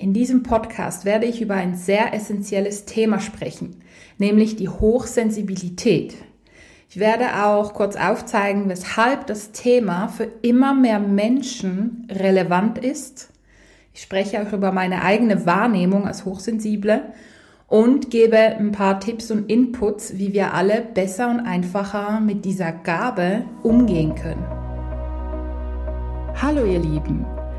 In diesem Podcast werde ich über ein sehr essentielles Thema sprechen, nämlich die Hochsensibilität. Ich werde auch kurz aufzeigen, weshalb das Thema für immer mehr Menschen relevant ist. Ich spreche auch über meine eigene Wahrnehmung als Hochsensible und gebe ein paar Tipps und Inputs, wie wir alle besser und einfacher mit dieser Gabe umgehen können. Hallo ihr Lieben,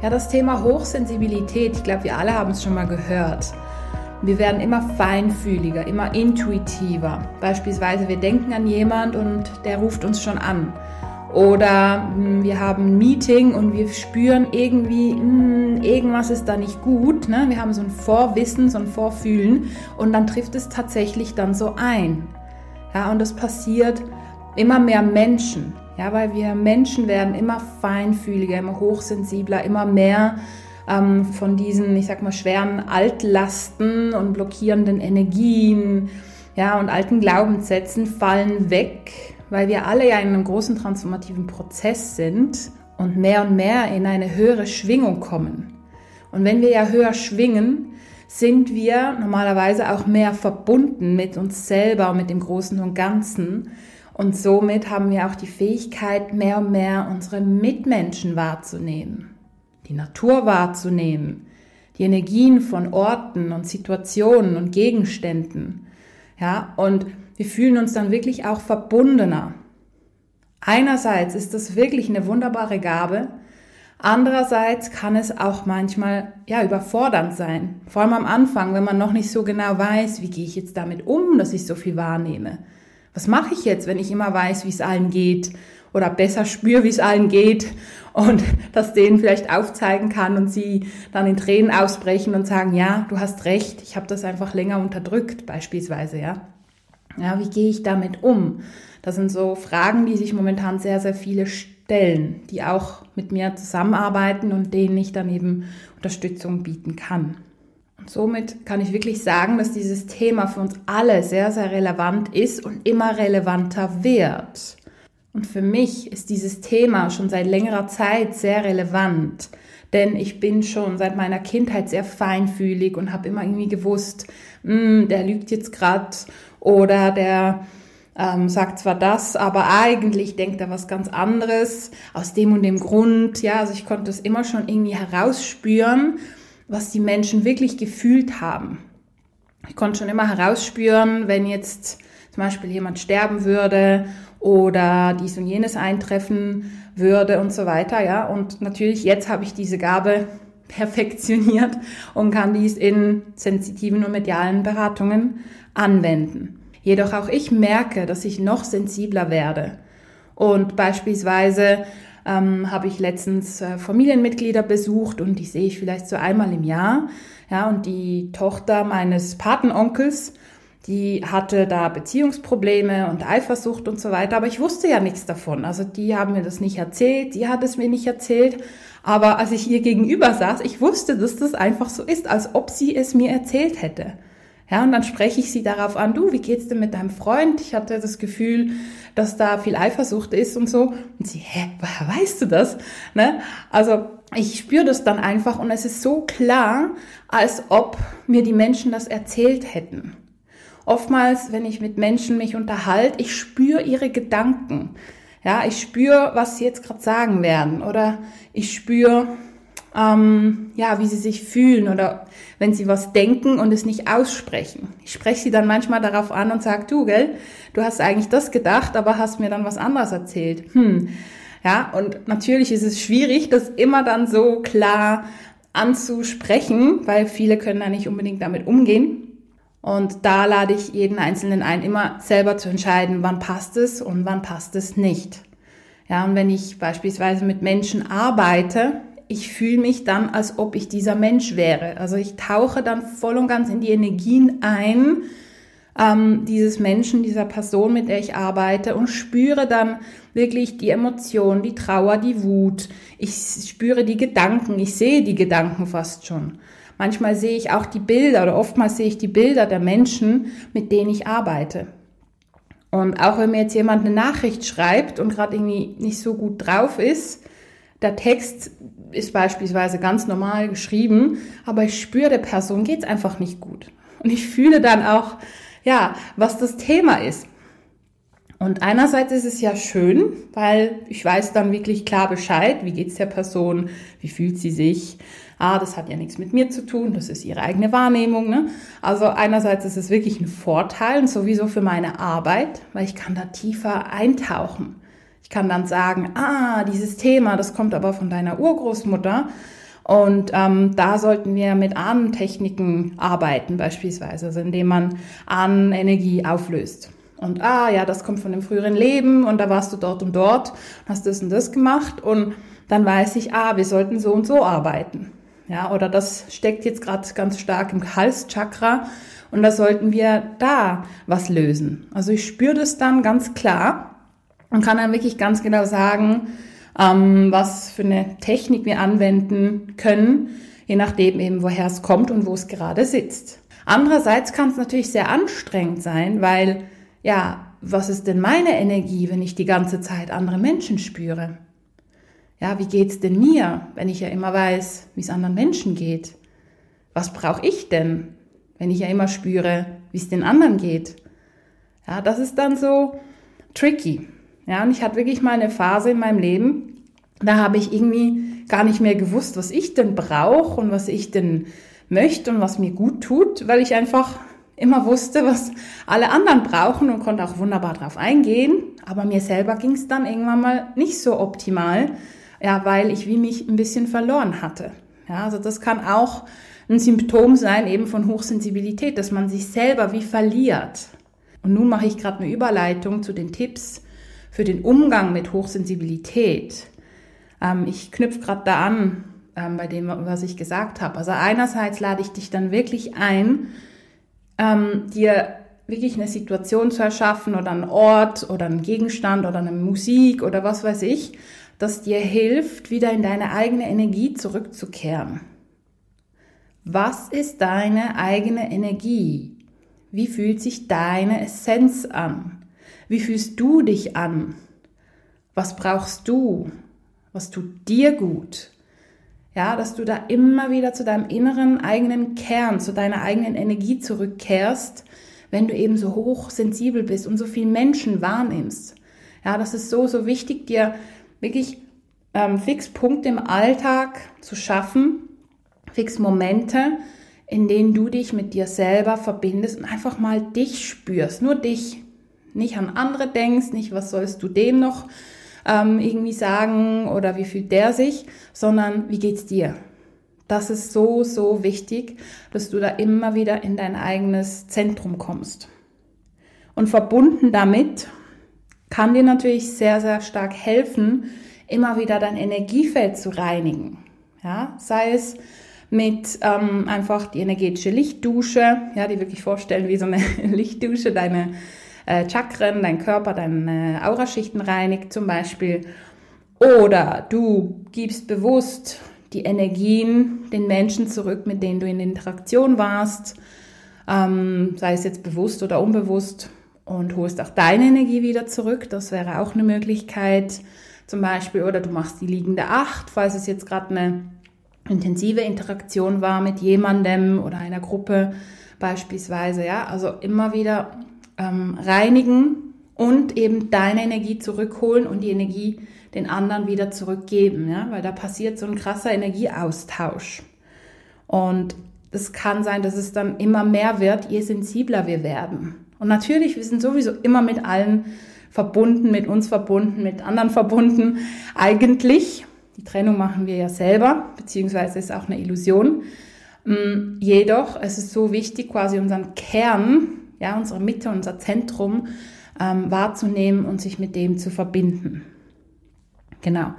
Ja, das Thema Hochsensibilität, ich glaube, wir alle haben es schon mal gehört. Wir werden immer feinfühliger, immer intuitiver. Beispielsweise, wir denken an jemand und der ruft uns schon an. Oder hm, wir haben ein Meeting und wir spüren irgendwie, mh, hm, irgendwas ist da nicht gut. Ne? Wir haben so ein Vorwissen, so ein Vorfühlen und dann trifft es tatsächlich dann so ein. Ja, und das passiert immer mehr Menschen. Ja, weil wir Menschen werden immer feinfühliger, immer hochsensibler, immer mehr ähm, von diesen, ich sag mal, schweren Altlasten und blockierenden Energien, ja, und alten Glaubenssätzen fallen weg weil wir alle ja in einem großen transformativen Prozess sind und mehr und mehr in eine höhere Schwingung kommen. Und wenn wir ja höher schwingen, sind wir normalerweise auch mehr verbunden mit uns selber mit dem Großen und Ganzen. Und somit haben wir auch die Fähigkeit, mehr und mehr unsere Mitmenschen wahrzunehmen, die Natur wahrzunehmen, die Energien von Orten und Situationen und Gegenständen. Ja, und wir fühlen uns dann wirklich auch verbundener. Einerseits ist das wirklich eine wunderbare Gabe, andererseits kann es auch manchmal ja überfordernd sein, vor allem am Anfang, wenn man noch nicht so genau weiß, wie gehe ich jetzt damit um, dass ich so viel wahrnehme. Was mache ich jetzt, wenn ich immer weiß, wie es allen geht oder besser spüre, wie es allen geht und das denen vielleicht aufzeigen kann und sie dann in Tränen ausbrechen und sagen, ja, du hast recht, ich habe das einfach länger unterdrückt beispielsweise, ja. Ja, wie gehe ich damit um? Das sind so Fragen, die sich momentan sehr, sehr viele stellen, die auch mit mir zusammenarbeiten und denen ich dann eben Unterstützung bieten kann. Somit kann ich wirklich sagen, dass dieses Thema für uns alle sehr, sehr relevant ist und immer relevanter wird. Und für mich ist dieses Thema schon seit längerer Zeit sehr relevant, denn ich bin schon seit meiner Kindheit sehr feinfühlig und habe immer irgendwie gewusst, hm, der lügt jetzt gerade oder der ähm, sagt zwar das, aber eigentlich denkt er was ganz anderes aus dem und dem Grund. Ja, also ich konnte es immer schon irgendwie herausspüren, was die Menschen wirklich gefühlt haben. Ich konnte schon immer herausspüren, wenn jetzt zum Beispiel jemand sterben würde oder dies und jenes eintreffen würde und so weiter. Ja, und natürlich jetzt habe ich diese Gabe perfektioniert und kann dies in sensitiven und medialen Beratungen anwenden. Jedoch auch ich merke, dass ich noch sensibler werde. Und beispielsweise ähm, habe ich letztens äh, Familienmitglieder besucht und die sehe ich vielleicht so einmal im Jahr. Ja, und die Tochter meines Patenonkels, die hatte da Beziehungsprobleme und Eifersucht und so weiter, aber ich wusste ja nichts davon. Also die haben mir das nicht erzählt, die hat es mir nicht erzählt. Aber als ich ihr gegenüber saß, ich wusste, dass das einfach so ist, als ob sie es mir erzählt hätte. Ja, und dann spreche ich sie darauf an, du, wie geht's denn mit deinem Freund? Ich hatte das Gefühl, dass da viel Eifersucht ist und so. Und sie, hä, woher weißt du das? Ne? Also ich spüre das dann einfach und es ist so klar, als ob mir die Menschen das erzählt hätten. Oftmals, wenn ich mit Menschen mich unterhalte, ich spüre ihre Gedanken. Ja, ich spüre, was sie jetzt gerade sagen werden oder ich spüre, ähm, ja, wie sie sich fühlen oder wenn sie was denken und es nicht aussprechen. Ich spreche sie dann manchmal darauf an und sage, du, gell, du hast eigentlich das gedacht, aber hast mir dann was anderes erzählt. Hm. Ja, und natürlich ist es schwierig, das immer dann so klar anzusprechen, weil viele können da nicht unbedingt damit umgehen. Und da lade ich jeden Einzelnen ein, immer selber zu entscheiden, wann passt es und wann passt es nicht. Ja, und wenn ich beispielsweise mit Menschen arbeite, ich fühle mich dann, als ob ich dieser Mensch wäre. Also ich tauche dann voll und ganz in die Energien ein, ähm, dieses Menschen, dieser Person, mit der ich arbeite und spüre dann wirklich die Emotion, die Trauer, die Wut. Ich spüre die Gedanken, ich sehe die Gedanken fast schon. Manchmal sehe ich auch die Bilder oder oftmals sehe ich die Bilder der Menschen, mit denen ich arbeite. Und auch wenn mir jetzt jemand eine Nachricht schreibt und gerade irgendwie nicht so gut drauf ist, der Text ist beispielsweise ganz normal geschrieben, aber ich spüre, der Person geht's einfach nicht gut. Und ich fühle dann auch, ja, was das Thema ist. Und einerseits ist es ja schön, weil ich weiß dann wirklich klar Bescheid, wie geht's der Person, wie fühlt sie sich. Ah, das hat ja nichts mit mir zu tun, das ist ihre eigene Wahrnehmung. Ne? Also einerseits ist es wirklich ein Vorteil und sowieso für meine Arbeit, weil ich kann da tiefer eintauchen. Ich kann dann sagen, ah, dieses Thema, das kommt aber von deiner Urgroßmutter. Und ähm, da sollten wir mit Ahnentechniken arbeiten, beispielsweise, also indem man Ahnenenergie auflöst. Und ah, ja, das kommt von dem früheren Leben und da warst du dort und dort, hast das und das gemacht und dann weiß ich, ah, wir sollten so und so arbeiten. Ja, oder das steckt jetzt gerade ganz stark im Halschakra und da sollten wir da was lösen. Also ich spüre das dann ganz klar und kann dann wirklich ganz genau sagen, ähm, was für eine Technik wir anwenden können, je nachdem eben, woher es kommt und wo es gerade sitzt. Andererseits kann es natürlich sehr anstrengend sein, weil, ja, was ist denn meine Energie, wenn ich die ganze Zeit andere Menschen spüre? Ja, wie geht's denn mir, wenn ich ja immer weiß, wie es anderen Menschen geht? Was brauche ich denn, wenn ich ja immer spüre, wie es den anderen geht? Ja, das ist dann so tricky. Ja, und ich hatte wirklich mal eine Phase in meinem Leben, da habe ich irgendwie gar nicht mehr gewusst, was ich denn brauche und was ich denn möchte und was mir gut tut, weil ich einfach immer wusste, was alle anderen brauchen und konnte auch wunderbar drauf eingehen. Aber mir selber ging es dann irgendwann mal nicht so optimal, ja, weil ich wie mich ein bisschen verloren hatte. Ja, also das kann auch ein Symptom sein eben von Hochsensibilität, dass man sich selber wie verliert. Und nun mache ich gerade eine Überleitung zu den Tipps, für den Umgang mit Hochsensibilität. Ähm, ich knüpfe gerade da an ähm, bei dem, was ich gesagt habe. Also einerseits lade ich dich dann wirklich ein, ähm, dir wirklich eine Situation zu erschaffen oder einen Ort oder einen Gegenstand oder eine Musik oder was weiß ich, das dir hilft, wieder in deine eigene Energie zurückzukehren. Was ist deine eigene Energie? Wie fühlt sich deine Essenz an? Wie fühlst du dich an? Was brauchst du? Was tut dir gut? Ja, dass du da immer wieder zu deinem inneren eigenen Kern, zu deiner eigenen Energie zurückkehrst, wenn du eben so hochsensibel bist und so viel Menschen wahrnimmst. Ja, das ist so, so wichtig, dir wirklich ähm, Fixpunkte im Alltag zu schaffen, Fixmomente, in denen du dich mit dir selber verbindest und einfach mal dich spürst, nur dich, nicht an andere denkst, nicht was sollst du dem noch ähm, irgendwie sagen oder wie fühlt der sich, sondern wie geht's dir? Das ist so, so wichtig, dass du da immer wieder in dein eigenes Zentrum kommst. Und verbunden damit kann dir natürlich sehr, sehr stark helfen, immer wieder dein Energiefeld zu reinigen. Ja, sei es mit ähm, einfach die energetische Lichtdusche, ja, die wirklich vorstellen wie so eine Lichtdusche, deine äh, Chakren, dein Körper, deine Auraschichten reinigt zum Beispiel. Oder du gibst bewusst die Energien den Menschen zurück, mit denen du in Interaktion warst, ähm, sei es jetzt bewusst oder unbewusst, und holst auch deine Energie wieder zurück. Das wäre auch eine Möglichkeit zum Beispiel. Oder du machst die liegende Acht, falls es jetzt gerade eine intensive Interaktion war mit jemandem oder einer Gruppe beispielsweise. Ja, also immer wieder ähm, reinigen und eben deine Energie zurückholen und die Energie den anderen wieder zurückgeben, ja, weil da passiert so ein krasser Energieaustausch. Und es kann sein, dass es dann immer mehr wird, je sensibler wir werden. Und natürlich, wir sind sowieso immer mit allen verbunden, mit uns verbunden, mit anderen verbunden. Eigentlich, die Trennung machen wir ja selber, beziehungsweise ist auch eine Illusion. Mm, jedoch, es ist so wichtig, quasi unseren Kern ja, unsere Mitte, unser Zentrum ähm, wahrzunehmen und sich mit dem zu verbinden. Genau.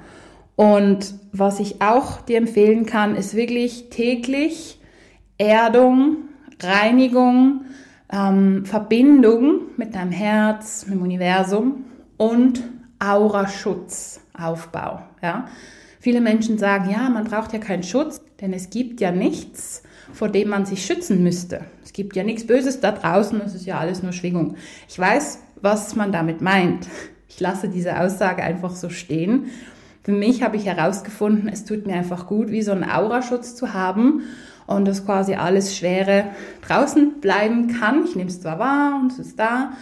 Und was ich auch dir empfehlen kann, ist wirklich täglich Erdung, Reinigung, ähm, Verbindung mit deinem Herz, mit dem Universum und Auraschutzaufbau. Ja? Viele Menschen sagen, ja, man braucht ja keinen Schutz, denn es gibt ja nichts, vor dem man sich schützen müsste. Es gibt ja nichts Böses da draußen, es ist ja alles nur Schwingung. Ich weiß, was man damit meint. Ich lasse diese Aussage einfach so stehen. Für mich habe ich herausgefunden, es tut mir einfach gut, wie so einen Auraschutz zu haben und dass quasi alles Schwere draußen bleiben kann. Ich nehme es zwar wahr und es ist da,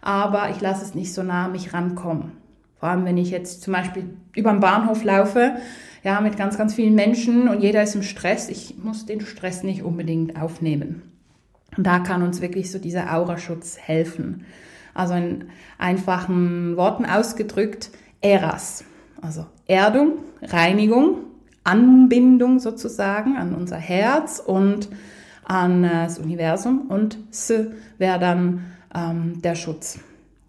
aber ich lasse es nicht so nah an mich rankommen. Vor allem, wenn ich jetzt zum Beispiel über den Bahnhof laufe, ja, mit ganz, ganz vielen Menschen und jeder ist im Stress. Ich muss den Stress nicht unbedingt aufnehmen. Und da kann uns wirklich so dieser Auraschutz helfen. Also in einfachen Worten ausgedrückt, Eras. Also Erdung, Reinigung, Anbindung sozusagen an unser Herz und an das Universum und S wäre dann ähm, der Schutz.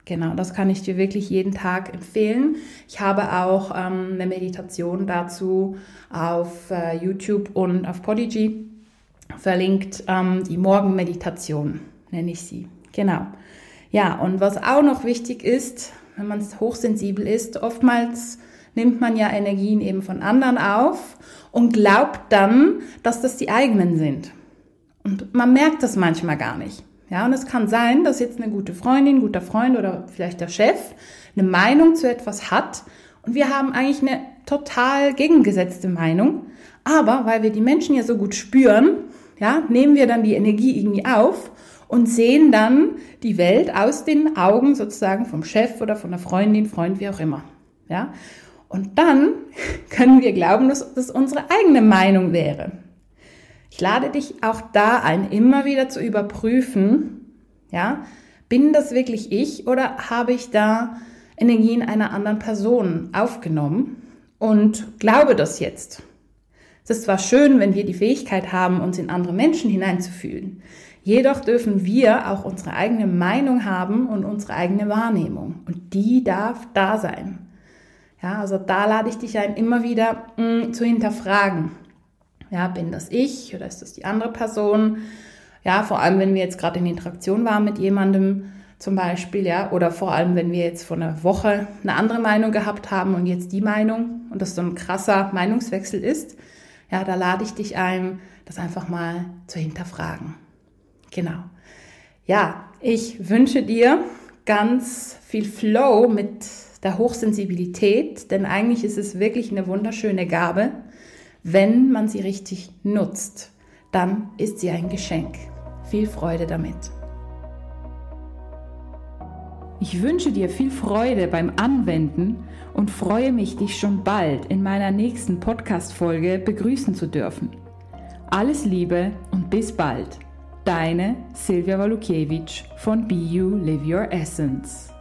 Genau, das kann ich dir wirklich jeden Tag empfehlen. Ich habe auch ähm, eine Meditation dazu auf äh, YouTube und auf Podigy verlinkt, ähm, die Morgenmeditation nenne ich sie. Genau. Ja, und was auch noch wichtig ist, wenn man hochsensibel ist, oftmals nimmt man ja Energien eben von anderen auf und glaubt dann, dass das die eigenen sind. Und man merkt das manchmal gar nicht. Ja, und es kann sein, dass jetzt eine gute Freundin, guter Freund oder vielleicht der Chef eine Meinung zu etwas hat und wir haben eigentlich eine total gegengesetzte Meinung. Aber weil wir die Menschen ja so gut spüren, ja, nehmen wir dann die Energie irgendwie auf und sehen dann die Welt aus den Augen sozusagen vom Chef oder von der Freundin, Freund, wie auch immer. Ja, und dann können wir glauben, dass das unsere eigene Meinung wäre. Ich lade dich auch da ein, immer wieder zu überprüfen, ja, bin das wirklich ich oder habe ich da Energien einer anderen Person aufgenommen und glaube das jetzt? Es ist zwar schön, wenn wir die Fähigkeit haben, uns in andere Menschen hineinzufühlen. Jedoch dürfen wir auch unsere eigene Meinung haben und unsere eigene Wahrnehmung. Und die darf da sein. Ja, also da lade ich dich ein, immer wieder mh, mm, zu hinterfragen. Ja, bin das ich oder ist das die andere Person? Ja, vor allem, wenn wir jetzt gerade in Interaktion waren mit jemandem zum Beispiel, ja, oder vor allem, wenn wir jetzt vor einer Woche eine andere Meinung gehabt haben und jetzt die Meinung und das so ein krasser Meinungswechsel ist, ja, da lade ich dich ein, das einfach mal zu hinterfragen. Genau. Ja, ich wünsche dir ganz viel Flow mit der Hochsensibilität, denn eigentlich ist es wirklich eine wunderschöne Gabe. Wenn man sie richtig nutzt, dann ist sie ein Geschenk. Viel Freude damit. Ich wünsche dir viel Freude beim Anwenden und freue mich, dich schon bald in meiner nächsten Podcast-Folge begrüßen zu dürfen. Alles Liebe und bis bald. Deine Silvia Walukiewicz von Be You Live Your Essence.